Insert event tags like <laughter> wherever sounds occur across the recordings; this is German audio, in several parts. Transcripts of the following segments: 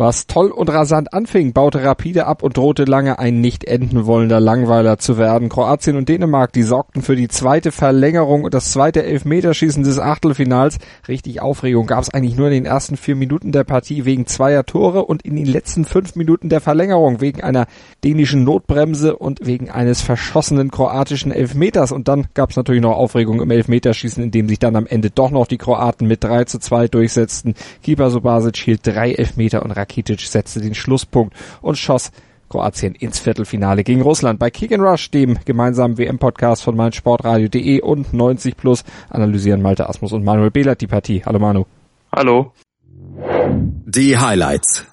Was toll und rasant anfing, baute rapide ab und drohte lange ein nicht enden wollender Langweiler zu werden. Kroatien und Dänemark, die sorgten für die zweite Verlängerung und das zweite Elfmeterschießen des Achtelfinals. Richtig Aufregung gab es eigentlich nur in den ersten vier Minuten der Partie wegen zweier Tore und in den letzten fünf Minuten der Verlängerung wegen einer dänischen Notbremse und wegen eines verschossenen kroatischen Elfmeters. Und dann gab es natürlich noch Aufregung im Elfmeterschießen, in dem sich dann am Ende doch noch die Kroaten mit 3 zu 2 durchsetzten. Keeper Subasic hielt drei Elfmeter und Rakitic setzte den Schlusspunkt und schoss Kroatien ins Viertelfinale gegen Russland. Bei Kick and Rush, dem gemeinsamen WM-Podcast von meinsportradio.de und 90 Plus, analysieren Malte Asmus und Manuel Behlert die Partie. Hallo Manu. Hallo. Die Highlights.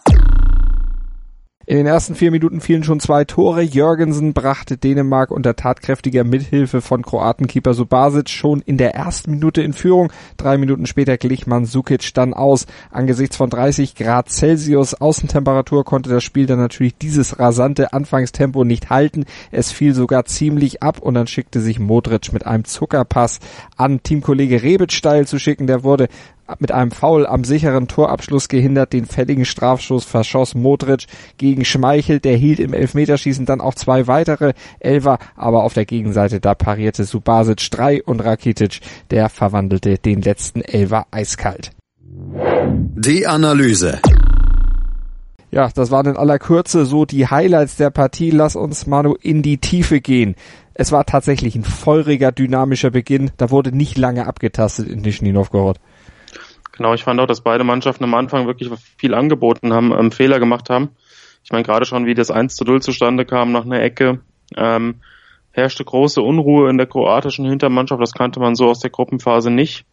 In den ersten vier Minuten fielen schon zwei Tore. Jörgensen brachte Dänemark unter tatkräftiger Mithilfe von Kroatenkeeper Subasic schon in der ersten Minute in Führung. Drei Minuten später glich Mandzukic dann aus. Angesichts von 30 Grad Celsius Außentemperatur konnte das Spiel dann natürlich dieses rasante Anfangstempo nicht halten. Es fiel sogar ziemlich ab und dann schickte sich Modric mit einem Zuckerpass an Teamkollege Rebic steil zu schicken. Der wurde mit einem Foul am sicheren Torabschluss gehindert. Den fälligen Strafstoß verschoss Modric gegen Schmeichel. Der hielt im Elfmeterschießen dann auch zwei weitere Elfer, aber auf der Gegenseite da parierte Subasic drei und Rakitic, der verwandelte den letzten Elfer eiskalt. Die Analyse. Ja, das waren in aller Kürze so die Highlights der Partie. Lass uns, Manu, in die Tiefe gehen. Es war tatsächlich ein feuriger, dynamischer Beginn. Da wurde nicht lange abgetastet in Nizhny Novgorod. Genau, ich fand auch, dass beide Mannschaften am Anfang wirklich viel angeboten haben, ähm, Fehler gemacht haben. Ich meine, gerade schon, wie das 1 zu 0 zustande kam nach einer Ecke, ähm, herrschte große Unruhe in der kroatischen Hintermannschaft. Das kannte man so aus der Gruppenphase nicht.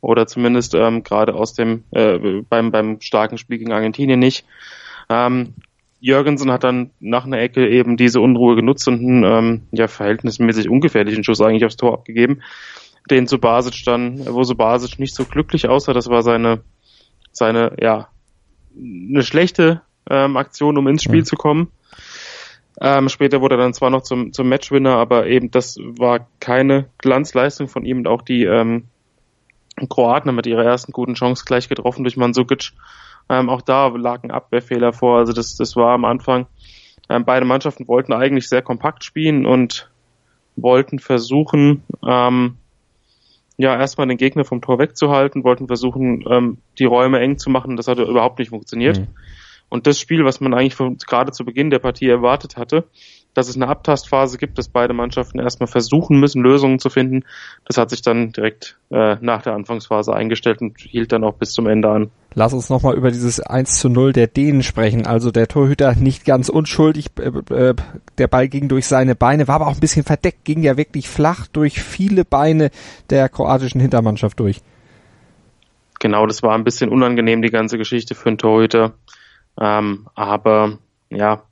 Oder zumindest ähm, gerade aus dem äh, beim, beim starken Spiel gegen Argentinien nicht. Ähm, Jürgensen hat dann nach einer Ecke eben diese Unruhe genutzt und einen ähm, ja, verhältnismäßig ungefährlichen Schuss eigentlich aufs Tor abgegeben den Subasic dann, wo Subasic nicht so glücklich aussah. Das war seine, seine, ja, eine schlechte ähm, Aktion, um ins Spiel mhm. zu kommen. Ähm, später wurde er dann zwar noch zum, zum Matchwinner, aber eben das war keine Glanzleistung von ihm und auch die ähm, Kroaten haben mit ihrer ersten guten Chance gleich getroffen durch Mansukic. Ähm, auch da lag ein Abwehrfehler vor, also das, das war am Anfang. Ähm, beide Mannschaften wollten eigentlich sehr kompakt spielen und wollten versuchen, ähm, ja, erstmal den Gegner vom Tor wegzuhalten, wollten versuchen, ähm, die Räume eng zu machen. Das hat überhaupt nicht funktioniert. Mhm. Und das Spiel, was man eigentlich von, gerade zu Beginn der Partie erwartet hatte, dass es eine Abtastphase gibt, dass beide Mannschaften erstmal versuchen müssen, Lösungen zu finden. Das hat sich dann direkt äh, nach der Anfangsphase eingestellt und hielt dann auch bis zum Ende an. Lass uns nochmal über dieses 1 zu 0 der Dänen sprechen. Also der Torhüter nicht ganz unschuldig. Äh, äh, der Ball ging durch seine Beine, war aber auch ein bisschen verdeckt, ging ja wirklich flach durch viele Beine der kroatischen Hintermannschaft durch. Genau, das war ein bisschen unangenehm, die ganze Geschichte für einen Torhüter. Ähm, aber ja,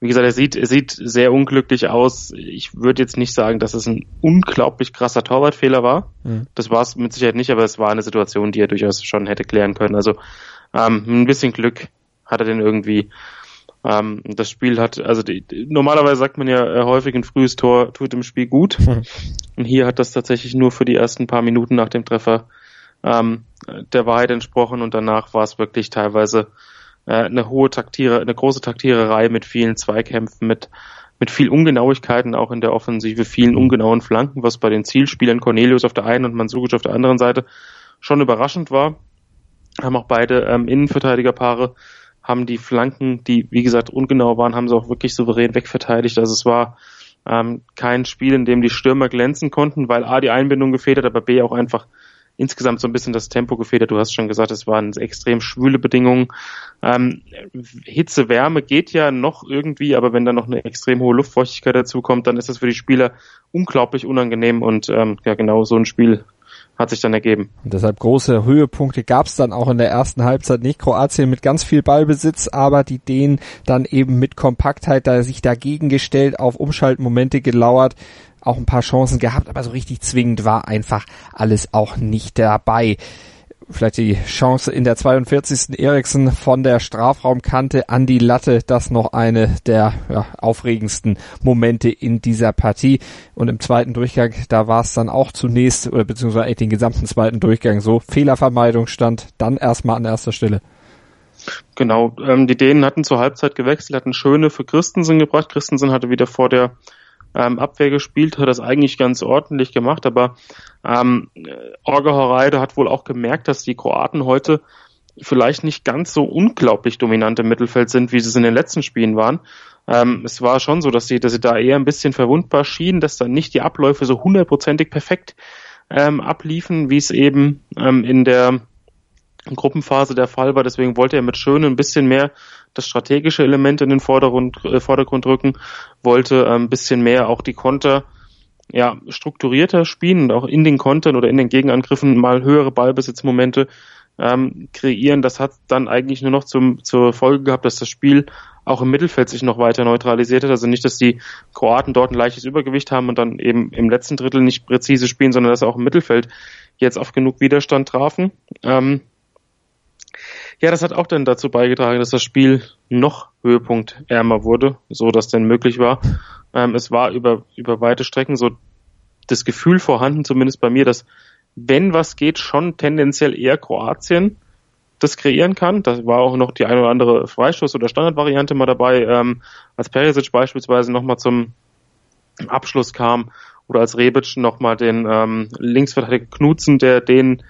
wie gesagt, er sieht, er sieht sehr unglücklich aus. Ich würde jetzt nicht sagen, dass es ein unglaublich krasser Torwartfehler war. Mhm. Das war es mit Sicherheit nicht, aber es war eine Situation, die er durchaus schon hätte klären können. Also ähm, ein bisschen Glück hat er denn irgendwie. Ähm, das Spiel hat, also die, normalerweise sagt man ja äh, häufig ein frühes Tor tut im Spiel gut. Mhm. Und hier hat das tatsächlich nur für die ersten paar Minuten nach dem Treffer ähm, der Wahrheit entsprochen und danach war es wirklich teilweise eine hohe Taktiere, eine große Taktiererei mit vielen Zweikämpfen, mit mit viel Ungenauigkeiten auch in der Offensive, vielen ungenauen Flanken, was bei den Zielspielern Cornelius auf der einen und Mansukic auf der anderen Seite schon überraschend war. Haben auch beide ähm, Innenverteidigerpaare haben die Flanken, die wie gesagt ungenau waren, haben sie auch wirklich souverän wegverteidigt. Also es war ähm, kein Spiel, in dem die Stürmer glänzen konnten, weil A die Einbindung gefehlt hat, aber B auch einfach insgesamt so ein bisschen das Tempo gefedert. Du hast schon gesagt, es waren extrem schwüle Bedingungen. Ähm, Hitze, Wärme geht ja noch irgendwie, aber wenn da noch eine extrem hohe Luftfeuchtigkeit dazu kommt, dann ist das für die Spieler unglaublich unangenehm und ähm, ja genau so ein Spiel hat sich dann ergeben. Und deshalb große Höhepunkte gab es dann auch in der ersten Halbzeit nicht. Kroatien mit ganz viel Ballbesitz, aber die Dänen dann eben mit Kompaktheit da sich dagegen gestellt, auf Umschaltmomente gelauert auch ein paar Chancen gehabt, aber so richtig zwingend war einfach alles auch nicht dabei. vielleicht die Chance in der 42. Eriksen von der Strafraumkante an die Latte. Das noch eine der ja, aufregendsten Momente in dieser Partie. Und im zweiten Durchgang, da war es dann auch zunächst, oder beziehungsweise den gesamten zweiten Durchgang so, Fehlervermeidung stand dann erstmal an erster Stelle. Genau, ähm, die Dänen hatten zur Halbzeit gewechselt, hatten Schöne für Christensen gebracht. Christensen hatte wieder vor der ähm, Abwehr gespielt, hat das eigentlich ganz ordentlich gemacht, aber ähm, Orge Horeide hat wohl auch gemerkt, dass die Kroaten heute vielleicht nicht ganz so unglaublich dominant im Mittelfeld sind, wie sie es in den letzten Spielen waren. Ähm, es war schon so, dass sie, dass sie da eher ein bisschen verwundbar schienen, dass dann nicht die Abläufe so hundertprozentig perfekt ähm, abliefen, wie es eben ähm, in der Gruppenphase der Fall war. Deswegen wollte er mit Schöne ein bisschen mehr das strategische Element in den Vordergrund, äh, Vordergrund rücken, wollte äh, ein bisschen mehr auch die Konter ja, strukturierter spielen und auch in den Kontern oder in den Gegenangriffen mal höhere Ballbesitzmomente ähm, kreieren. Das hat dann eigentlich nur noch zum, zur Folge gehabt, dass das Spiel auch im Mittelfeld sich noch weiter neutralisiert hat. Also nicht, dass die Kroaten dort ein leichtes Übergewicht haben und dann eben im letzten Drittel nicht präzise spielen, sondern dass auch im Mittelfeld jetzt auf genug Widerstand trafen. Ähm, ja, das hat auch dann dazu beigetragen, dass das Spiel noch höhepunktärmer wurde, so dass denn möglich war. Ähm, es war über, über weite Strecken so das Gefühl vorhanden, zumindest bei mir, dass wenn was geht, schon tendenziell eher Kroatien das kreieren kann. Da war auch noch die eine oder andere Freistoß- oder Standardvariante mal dabei, ähm, als Perisic beispielsweise nochmal zum Abschluss kam oder als Rebic nochmal den ähm, Linksverteidiger Knutzen, der den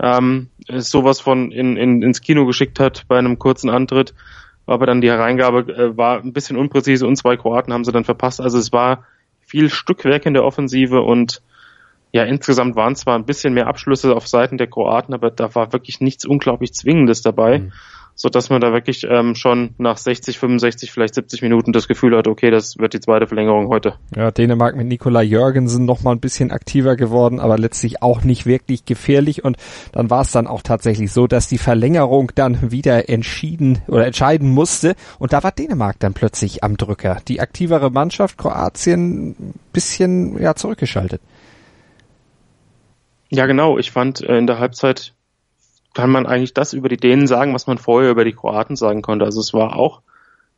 ähm, sowas von in, in, ins Kino geschickt hat bei einem kurzen Antritt. Aber dann die Hereingabe äh, war ein bisschen unpräzise und zwei Kroaten haben sie dann verpasst. Also es war viel Stückwerk in der Offensive und ja, insgesamt waren zwar ein bisschen mehr Abschlüsse auf Seiten der Kroaten, aber da war wirklich nichts unglaublich Zwingendes dabei. Mhm so dass man da wirklich ähm, schon nach 60, 65, vielleicht 70 Minuten das Gefühl hat, okay, das wird die zweite Verlängerung heute. Ja, Dänemark mit Nikola Jörgensen noch mal ein bisschen aktiver geworden, aber letztlich auch nicht wirklich gefährlich und dann war es dann auch tatsächlich so, dass die Verlängerung dann wieder entschieden oder entscheiden musste und da war Dänemark dann plötzlich am Drücker. Die aktivere Mannschaft Kroatien ein bisschen ja zurückgeschaltet. Ja, genau. Ich fand äh, in der Halbzeit kann man eigentlich das über die Dänen sagen, was man vorher über die Kroaten sagen konnte. Also es war auch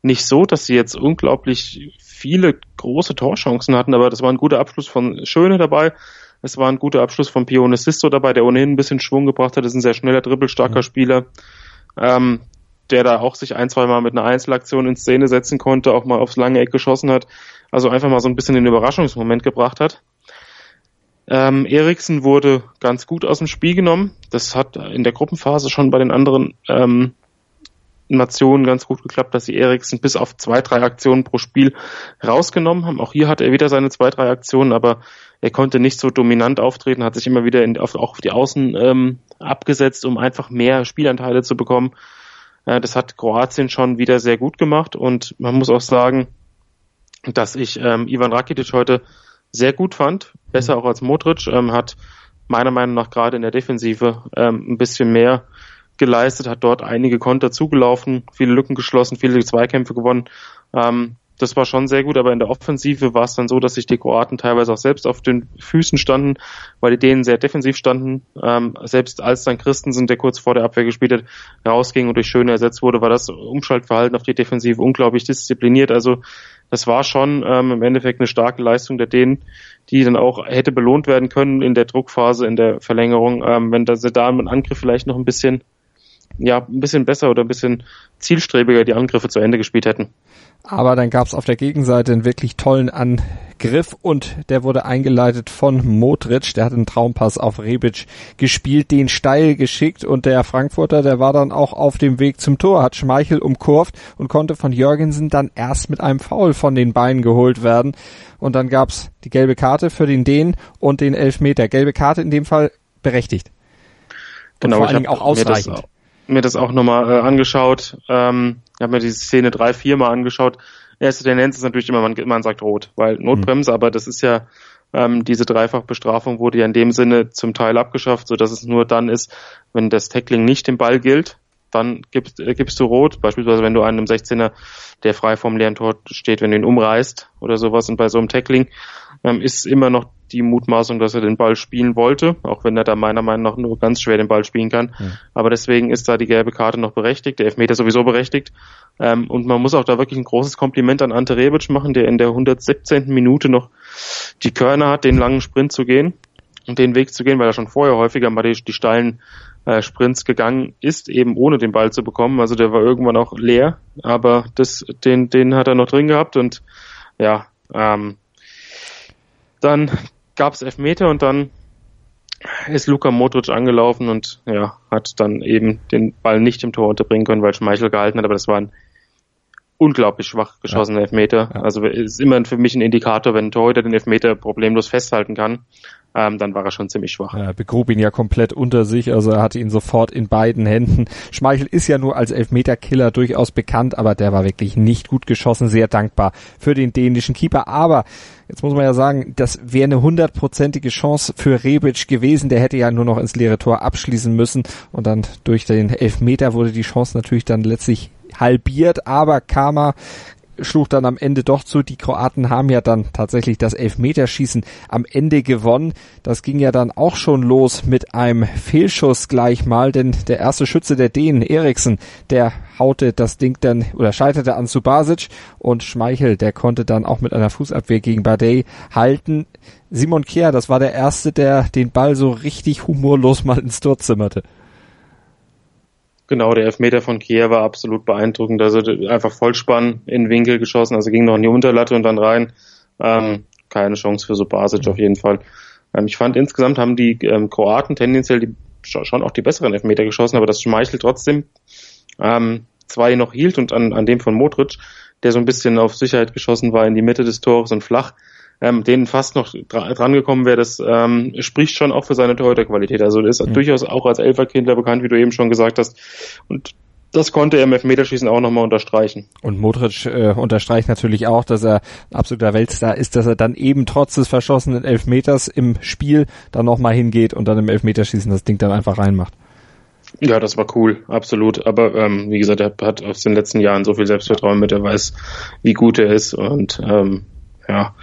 nicht so, dass sie jetzt unglaublich viele große Torchancen hatten, aber das war ein guter Abschluss von Schöne dabei. Es war ein guter Abschluss von Pione Sisto dabei, der ohnehin ein bisschen Schwung gebracht hat. Das ist ein sehr schneller, dribbelstarker. Spieler, ähm, der da auch sich ein, zwei Mal mit einer Einzelaktion in Szene setzen konnte, auch mal aufs lange Eck geschossen hat. Also einfach mal so ein bisschen den Überraschungsmoment gebracht hat. Ähm, Eriksen wurde ganz gut aus dem Spiel genommen. Das hat in der Gruppenphase schon bei den anderen ähm, Nationen ganz gut geklappt, dass sie Eriksen bis auf zwei, drei Aktionen pro Spiel rausgenommen haben. Auch hier hatte er wieder seine zwei, drei Aktionen, aber er konnte nicht so dominant auftreten, hat sich immer wieder in, auf, auch auf die Außen ähm, abgesetzt, um einfach mehr Spielanteile zu bekommen. Äh, das hat Kroatien schon wieder sehr gut gemacht und man muss auch sagen, dass ich ähm, Ivan Rakitic heute sehr gut fand, besser auch als Modric, ähm, hat meiner Meinung nach gerade in der Defensive ähm, ein bisschen mehr geleistet, hat dort einige Konter zugelaufen, viele Lücken geschlossen, viele Zweikämpfe gewonnen. Ähm, das war schon sehr gut, aber in der Offensive war es dann so, dass sich die Kroaten teilweise auch selbst auf den Füßen standen, weil die Dänen sehr defensiv standen. Ähm, selbst als dann Christensen, der kurz vor der Abwehr gespielt hat, rausging und durch Schöne ersetzt wurde, war das Umschaltverhalten auf die Defensive unglaublich diszipliniert. Also das war schon ähm, im Endeffekt eine starke Leistung der Dänen, die dann auch hätte belohnt werden können in der Druckphase, in der Verlängerung, ähm, wenn sie da im Angriff vielleicht noch ein bisschen ja, ein bisschen besser oder ein bisschen zielstrebiger die Angriffe zu Ende gespielt hätten. Aber dann gab es auf der Gegenseite einen wirklich tollen Angriff und der wurde eingeleitet von Modric. Der hat einen Traumpass auf Rebic gespielt, den steil geschickt und der Frankfurter, der war dann auch auf dem Weg zum Tor, hat Schmeichel umkurvt und konnte von Jürgensen dann erst mit einem Foul von den Beinen geholt werden. Und dann gab's die gelbe Karte für den Dehn und den Elfmeter. Gelbe Karte in dem Fall berechtigt. Und genau, vor allen Dingen auch ausreichend mir das auch nochmal äh, angeschaut. Ähm, ich habe mir diese Szene drei, vier Mal angeschaut. Erste Tendenz ist natürlich immer, man, man sagt rot, weil Notbremse, mhm. aber das ist ja ähm, diese Dreifachbestrafung wurde ja in dem Sinne zum Teil abgeschafft, so dass es nur dann ist, wenn das Tackling nicht im Ball gilt. Dann gibst, äh, gibst du rot. Beispielsweise, wenn du einem 16er, der frei vom leeren Tor steht, wenn du ihn umreißt oder sowas und bei so einem Tackling ähm, ist immer noch die Mutmaßung, dass er den Ball spielen wollte, auch wenn er da meiner Meinung nach nur ganz schwer den Ball spielen kann. Mhm. Aber deswegen ist da die gelbe Karte noch berechtigt, der Elfmeter sowieso berechtigt. Ähm, und man muss auch da wirklich ein großes Kompliment an Ante Rebic machen, der in der 117. Minute noch die Körner hat, den langen Sprint zu gehen und den Weg zu gehen, weil er schon vorher häufiger mal die, die steilen äh, Sprints gegangen ist, eben ohne den Ball zu bekommen. Also der war irgendwann auch leer, aber das, den, den hat er noch drin gehabt und ja, ähm, dann gab es Elfmeter und dann ist Luka Modric angelaufen und ja, hat dann eben den Ball nicht im Tor unterbringen können, weil Schmeichel gehalten hat, aber das war ein unglaublich schwach geschossener ja. Elfmeter. Ja. Also ist immer für mich ein Indikator, wenn ein Torhüter den Elfmeter problemlos festhalten kann, ähm, dann war er schon ziemlich schwach. Er begrub ihn ja komplett unter sich, also er hatte ihn sofort in beiden Händen. Schmeichel ist ja nur als Elfmeterkiller durchaus bekannt, aber der war wirklich nicht gut geschossen, sehr dankbar für den dänischen Keeper. Aber jetzt muss man ja sagen, das wäre eine hundertprozentige Chance für Rebic gewesen. Der hätte ja nur noch ins leere Tor abschließen müssen und dann durch den Elfmeter wurde die Chance natürlich dann letztlich halbiert, aber Karma schlug dann am Ende doch zu. Die Kroaten haben ja dann tatsächlich das Elfmeterschießen am Ende gewonnen. Das ging ja dann auch schon los mit einem Fehlschuss gleich mal, denn der erste Schütze der Dänen, Eriksen, der haute das Ding dann oder scheiterte an Subasic und Schmeichel, der konnte dann auch mit einer Fußabwehr gegen Badei halten. Simon Kehr, das war der erste, der den Ball so richtig humorlos mal ins Tor zimmerte. Genau, der Elfmeter von Kier war absolut beeindruckend. Also einfach Vollspann in Winkel geschossen, also ging noch in die Unterlatte und dann rein. Ähm, keine Chance für Subasic auf jeden Fall. Ähm, ich fand insgesamt haben die ähm, Kroaten tendenziell die, schon auch die besseren Elfmeter geschossen, aber das Schmeichel trotzdem ähm, zwei noch hielt und an, an dem von Modric, der so ein bisschen auf Sicherheit geschossen war in die Mitte des Tores und flach, ähm, denen fast noch dra dran gekommen wäre, das ähm, spricht schon auch für seine Torhüterqualität. Also ist mhm. durchaus auch als Elferkindler bekannt, wie du eben schon gesagt hast. Und das konnte er im Elfmeterschießen auch nochmal unterstreichen. Und Modric äh, unterstreicht natürlich auch, dass er ein absoluter Weltstar ist, dass er dann eben trotz des verschossenen Elfmeters im Spiel dann nochmal hingeht und dann im Elfmeterschießen das Ding dann einfach reinmacht. Ja, das war cool, absolut. Aber ähm, wie gesagt, er hat aus den letzten Jahren so viel Selbstvertrauen mit, er weiß, wie gut er ist und ähm, ja,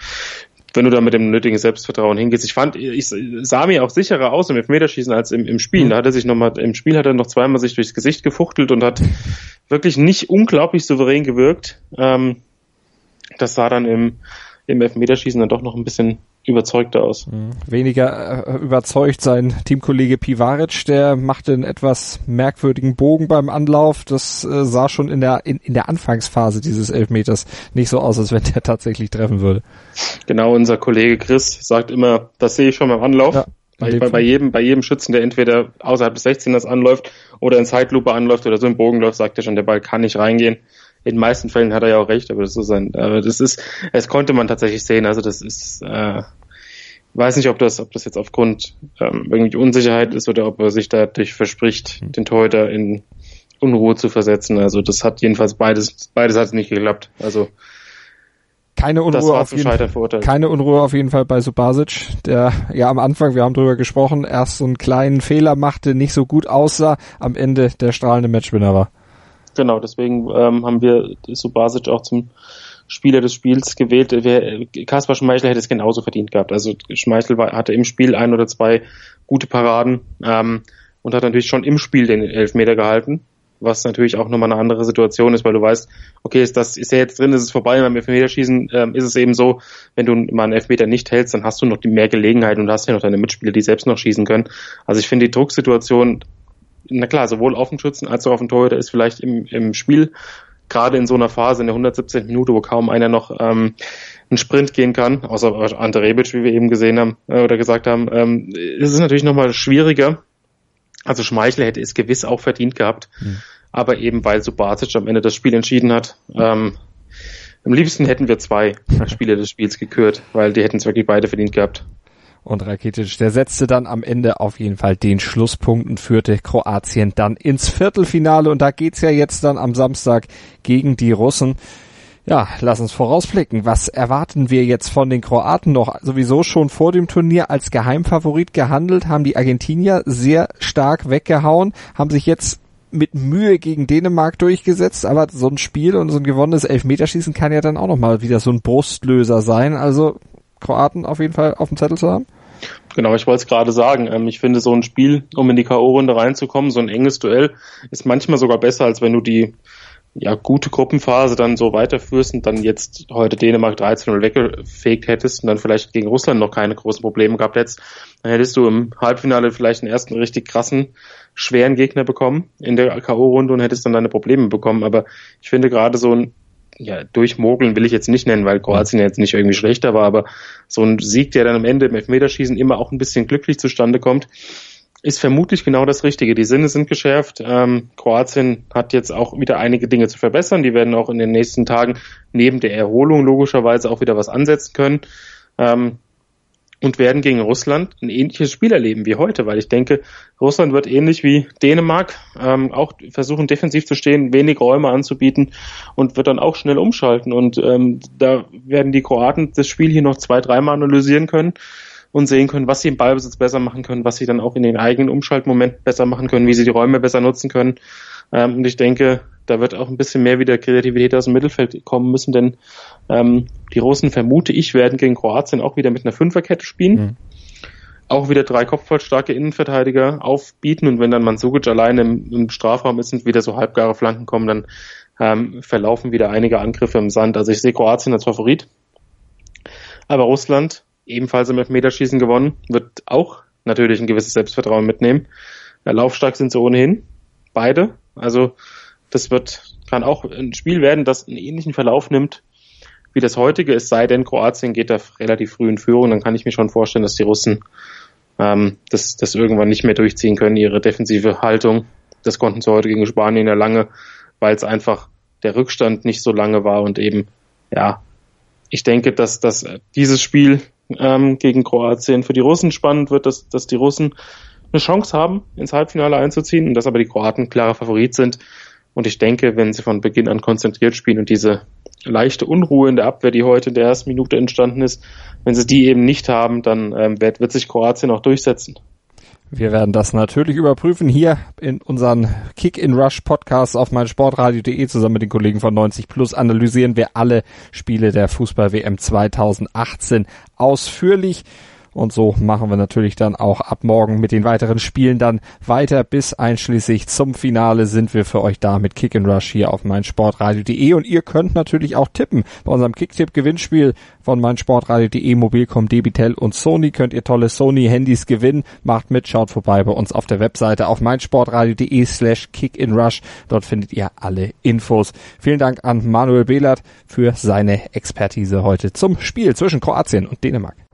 wenn du da mit dem nötigen Selbstvertrauen hingehst. Ich fand, ich sah mir auch sicherer aus im Elfmeterschießen als im, im Spiel. Mhm. Da hat er sich nochmal, im Spiel hat er noch zweimal sich durchs Gesicht gefuchtelt und hat wirklich nicht unglaublich souverän gewirkt. Ähm, das sah dann im, im Elfmeterschießen dann doch noch ein bisschen überzeugter aus. Mhm. Weniger äh, überzeugt sein Teamkollege Pivaric, der machte einen etwas merkwürdigen Bogen beim Anlauf. Das äh, sah schon in der in, in der Anfangsphase dieses Elfmeters nicht so aus, als wenn der tatsächlich treffen würde. Genau, unser Kollege Chris sagt immer, das sehe ich schon beim Anlauf. Ja. Bei, bei, bei, jedem, bei jedem Schützen, der entweder außerhalb des 16ers anläuft oder in Zeitlupe anläuft oder so im Bogen läuft, sagt er schon, der Ball kann nicht reingehen in den meisten Fällen hat er ja auch recht, aber das ist ein, aber das ist, es konnte man tatsächlich sehen. Also das ist, äh, weiß nicht, ob das, ob das jetzt aufgrund ähm, irgendwie Unsicherheit ist oder ob er sich dadurch verspricht, hm. den Torhüter in Unruhe zu versetzen. Also das hat jedenfalls beides, beides hat nicht geklappt. Also keine Unruhe auf jeden Fall. Keine Unruhe auf jeden Fall bei Subasic, der ja am Anfang, wir haben drüber gesprochen, erst so einen kleinen Fehler machte, nicht so gut aussah, am Ende der strahlende Matchwinner war. Genau, deswegen ähm, haben wir Subasic auch zum Spieler des Spiels gewählt. Kaspar Schmeichel hätte es genauso verdient gehabt. Also Schmeichel war, hatte im Spiel ein oder zwei gute Paraden ähm, und hat natürlich schon im Spiel den Elfmeter gehalten, was natürlich auch nochmal eine andere Situation ist, weil du weißt, okay, ist das ist er jetzt drin, ist es vorbei, beim Elfmeterschießen ähm, ist es eben so, wenn du mal einen Elfmeter nicht hältst, dann hast du noch mehr Gelegenheit und hast ja noch deine Mitspieler, die selbst noch schießen können. Also ich finde die Drucksituation na klar, sowohl auf dem Schützen als auch auf dem Torhüter ist vielleicht im, im Spiel, gerade in so einer Phase in der 117. Minute, wo kaum einer noch ähm, einen Sprint gehen kann, außer Ante Rebic, wie wir eben gesehen haben äh, oder gesagt haben, ähm, ist es natürlich nochmal schwieriger. Also Schmeichel hätte es gewiss auch verdient gehabt, mhm. aber eben weil Subasic am Ende das Spiel entschieden hat, ähm, am liebsten hätten wir zwei <laughs> Spieler des Spiels gekürt, weil die hätten es wirklich beide verdient gehabt. Und Rakitic, der setzte dann am Ende auf jeden Fall den Schlusspunkt und führte Kroatien dann ins Viertelfinale. Und da geht's ja jetzt dann am Samstag gegen die Russen. Ja, lass uns vorausblicken. Was erwarten wir jetzt von den Kroaten noch? Sowieso schon vor dem Turnier als Geheimfavorit gehandelt, haben die Argentinier sehr stark weggehauen, haben sich jetzt mit Mühe gegen Dänemark durchgesetzt, aber so ein Spiel und so ein gewonnenes Elfmeterschießen kann ja dann auch nochmal wieder so ein Brustlöser sein. Also Kroaten auf jeden Fall auf dem Zettel zu haben. Genau, ich wollte es gerade sagen. Ähm, ich finde so ein Spiel, um in die K.O.-Runde reinzukommen, so ein enges Duell, ist manchmal sogar besser, als wenn du die ja, gute Gruppenphase dann so weiterführst und dann jetzt heute Dänemark 13-0 weggefegt hättest und dann vielleicht gegen Russland noch keine großen Probleme gehabt hättest, dann hättest du im Halbfinale vielleicht einen ersten richtig krassen, schweren Gegner bekommen in der K.O.-Runde und hättest dann deine Probleme bekommen. Aber ich finde gerade so ein ja, durchmogeln will ich jetzt nicht nennen, weil Kroatien jetzt nicht irgendwie schlechter war, aber so ein Sieg, der dann am Ende im Elfmeterschießen immer auch ein bisschen glücklich zustande kommt, ist vermutlich genau das Richtige. Die Sinne sind geschärft. Ähm, Kroatien hat jetzt auch wieder einige Dinge zu verbessern. Die werden auch in den nächsten Tagen neben der Erholung logischerweise auch wieder was ansetzen können. Ähm, und werden gegen Russland ein ähnliches Spiel erleben wie heute, weil ich denke, Russland wird ähnlich wie Dänemark ähm, auch versuchen, defensiv zu stehen, wenig Räume anzubieten und wird dann auch schnell umschalten. Und ähm, da werden die Kroaten das Spiel hier noch zwei, dreimal analysieren können und sehen können, was sie im Ballbesitz besser machen können, was sie dann auch in den eigenen Umschaltmomenten besser machen können, wie sie die Räume besser nutzen können. Ähm, und ich denke, da wird auch ein bisschen mehr wieder Kreativität aus dem Mittelfeld kommen müssen, denn ähm, die Russen, vermute ich, werden gegen Kroatien auch wieder mit einer Fünferkette spielen. Mhm. Auch wieder drei kopfballstarke Innenverteidiger aufbieten und wenn dann Mansukic alleine im, im Strafraum ist und wieder so halbgare Flanken kommen, dann ähm, verlaufen wieder einige Angriffe im Sand. Also ich sehe Kroatien als Favorit. Aber Russland ebenfalls im Elfmeterschießen gewonnen, wird auch natürlich ein gewisses Selbstvertrauen mitnehmen. Laufstark sind sie ohnehin, beide. Also das wird, kann auch ein Spiel werden, das einen ähnlichen Verlauf nimmt wie das heutige, es sei denn, Kroatien geht da relativ früh in Führung, dann kann ich mir schon vorstellen, dass die Russen ähm, das, das irgendwann nicht mehr durchziehen können, ihre defensive Haltung. Das konnten sie heute gegen Spanien ja lange, weil es einfach der Rückstand nicht so lange war und eben, ja, ich denke, dass, dass dieses Spiel ähm, gegen Kroatien für die Russen spannend wird, dass, dass die Russen eine Chance haben, ins Halbfinale einzuziehen und dass aber die Kroaten klarer Favorit sind. Und ich denke, wenn sie von Beginn an konzentriert spielen und diese leichte Unruhe in der Abwehr, die heute in der ersten Minute entstanden ist, wenn sie die eben nicht haben, dann ähm, wird, wird sich Kroatien auch durchsetzen. Wir werden das natürlich überprüfen hier in unseren Kick in Rush Podcast auf meinsportradio.de zusammen mit den Kollegen von 90 Plus analysieren wir alle Spiele der Fußball WM 2018 ausführlich. Und so machen wir natürlich dann auch ab morgen mit den weiteren Spielen dann weiter. Bis einschließlich zum Finale sind wir für euch da mit Kick and Rush hier auf meinsportradio.de. Und ihr könnt natürlich auch tippen. Bei unserem Kicktipp-Gewinnspiel von meinsportradio.de, Mobilcom, Debitel und Sony könnt ihr tolle Sony-Handys gewinnen. Macht mit, schaut vorbei bei uns auf der Webseite auf meinsportradio.de slash kickandrush. Dort findet ihr alle Infos. Vielen Dank an Manuel Behlert für seine Expertise heute zum Spiel zwischen Kroatien und Dänemark.